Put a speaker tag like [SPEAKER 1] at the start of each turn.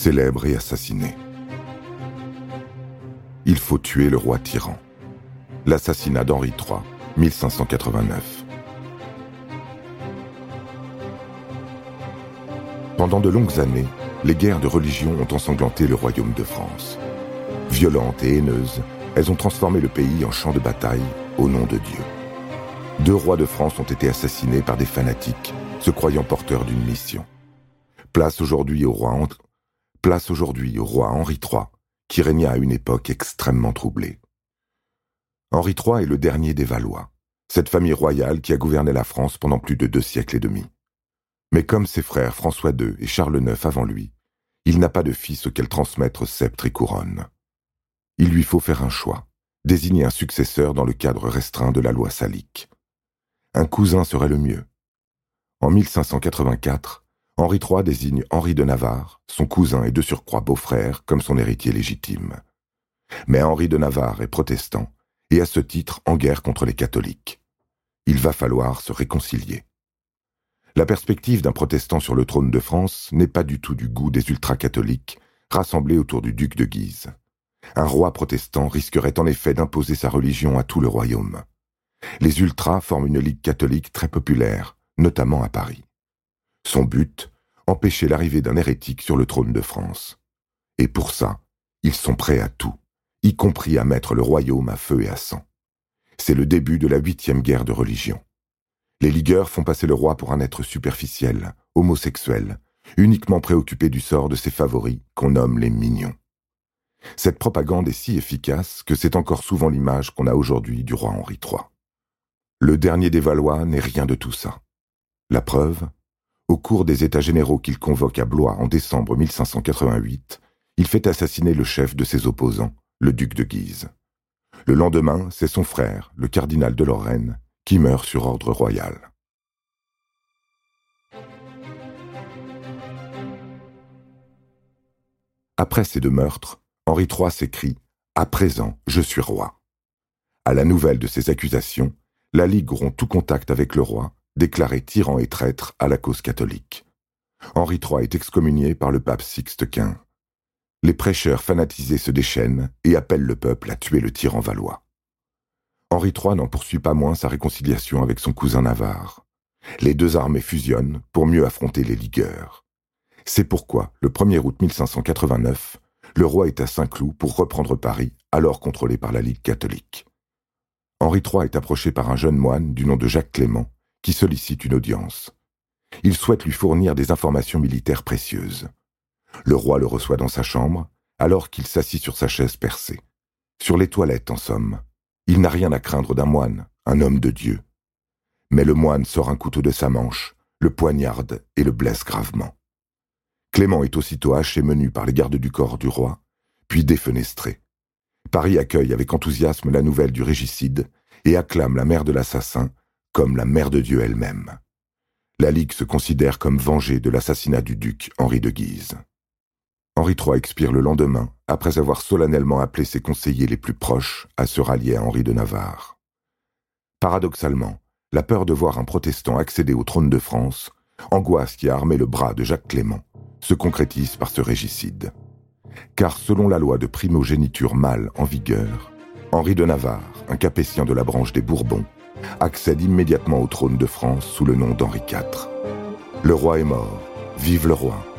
[SPEAKER 1] célèbre et assassiné. Il faut tuer le roi tyran. L'assassinat d'Henri III, 1589. Pendant de longues années, les guerres de religion ont ensanglanté le royaume de France. Violentes et haineuses, elles ont transformé le pays en champ de bataille au nom de Dieu. Deux rois de France ont été assassinés par des fanatiques, se croyant porteurs d'une mission. Place aujourd'hui au roi, Place aujourd'hui au roi Henri III, qui régna à une époque extrêmement troublée. Henri III est le dernier des Valois, cette famille royale qui a gouverné la France pendant plus de deux siècles et demi. Mais comme ses frères François II et Charles IX avant lui, il n'a pas de fils auquel transmettre sceptre et couronne. Il lui faut faire un choix, désigner un successeur dans le cadre restreint de la loi salique. Un cousin serait le mieux. En 1584, Henri III désigne Henri de Navarre, son cousin et de surcroît beau-frère, comme son héritier légitime. Mais Henri de Navarre est protestant et à ce titre en guerre contre les catholiques. Il va falloir se réconcilier. La perspective d'un protestant sur le trône de France n'est pas du tout du goût des ultra-catholiques rassemblés autour du duc de Guise. Un roi protestant risquerait en effet d'imposer sa religion à tout le royaume. Les ultras forment une ligue catholique très populaire, notamment à Paris. Son but, empêcher l'arrivée d'un hérétique sur le trône de France. Et pour ça, ils sont prêts à tout, y compris à mettre le royaume à feu et à sang. C'est le début de la huitième guerre de religion. Les ligueurs font passer le roi pour un être superficiel, homosexuel, uniquement préoccupé du sort de ses favoris qu'on nomme les mignons. Cette propagande est si efficace que c'est encore souvent l'image qu'on a aujourd'hui du roi Henri III. Le dernier des Valois n'est rien de tout ça. La preuve, au cours des États généraux qu'il convoque à Blois en décembre 1588, il fait assassiner le chef de ses opposants, le duc de Guise. Le lendemain, c'est son frère, le cardinal de Lorraine, qui meurt sur ordre royal. Après ces deux meurtres, Henri III s'écrie À présent, je suis roi. À la nouvelle de ces accusations, la Ligue rompt tout contact avec le roi déclaré tyran et traître à la cause catholique. Henri III est excommunié par le pape Sixte Quint. Les prêcheurs fanatisés se déchaînent et appellent le peuple à tuer le tyran valois. Henri III n'en poursuit pas moins sa réconciliation avec son cousin Navarre. Les deux armées fusionnent pour mieux affronter les ligueurs. C'est pourquoi, le 1er août 1589, le roi est à Saint-Cloud pour reprendre Paris, alors contrôlé par la Ligue catholique. Henri III est approché par un jeune moine du nom de Jacques Clément, qui sollicite une audience. Il souhaite lui fournir des informations militaires précieuses. Le roi le reçoit dans sa chambre, alors qu'il s'assit sur sa chaise percée. Sur les toilettes, en somme. Il n'a rien à craindre d'un moine, un homme de Dieu. Mais le moine sort un couteau de sa manche, le poignarde et le blesse gravement. Clément est aussitôt haché menu par les gardes du corps du roi, puis défenestré. Paris accueille avec enthousiasme la nouvelle du régicide et acclame la mère de l'assassin comme la mère de Dieu elle-même. La Ligue se considère comme vengée de l'assassinat du duc Henri de Guise. Henri III expire le lendemain, après avoir solennellement appelé ses conseillers les plus proches à se rallier à Henri de Navarre. Paradoxalement, la peur de voir un protestant accéder au trône de France, angoisse qui a armé le bras de Jacques Clément, se concrétise par ce régicide. Car selon la loi de primogéniture mâle en vigueur, Henri de Navarre, un capétien de la branche des Bourbons, accède immédiatement au trône de France sous le nom d'Henri IV. Le roi est mort, vive le roi.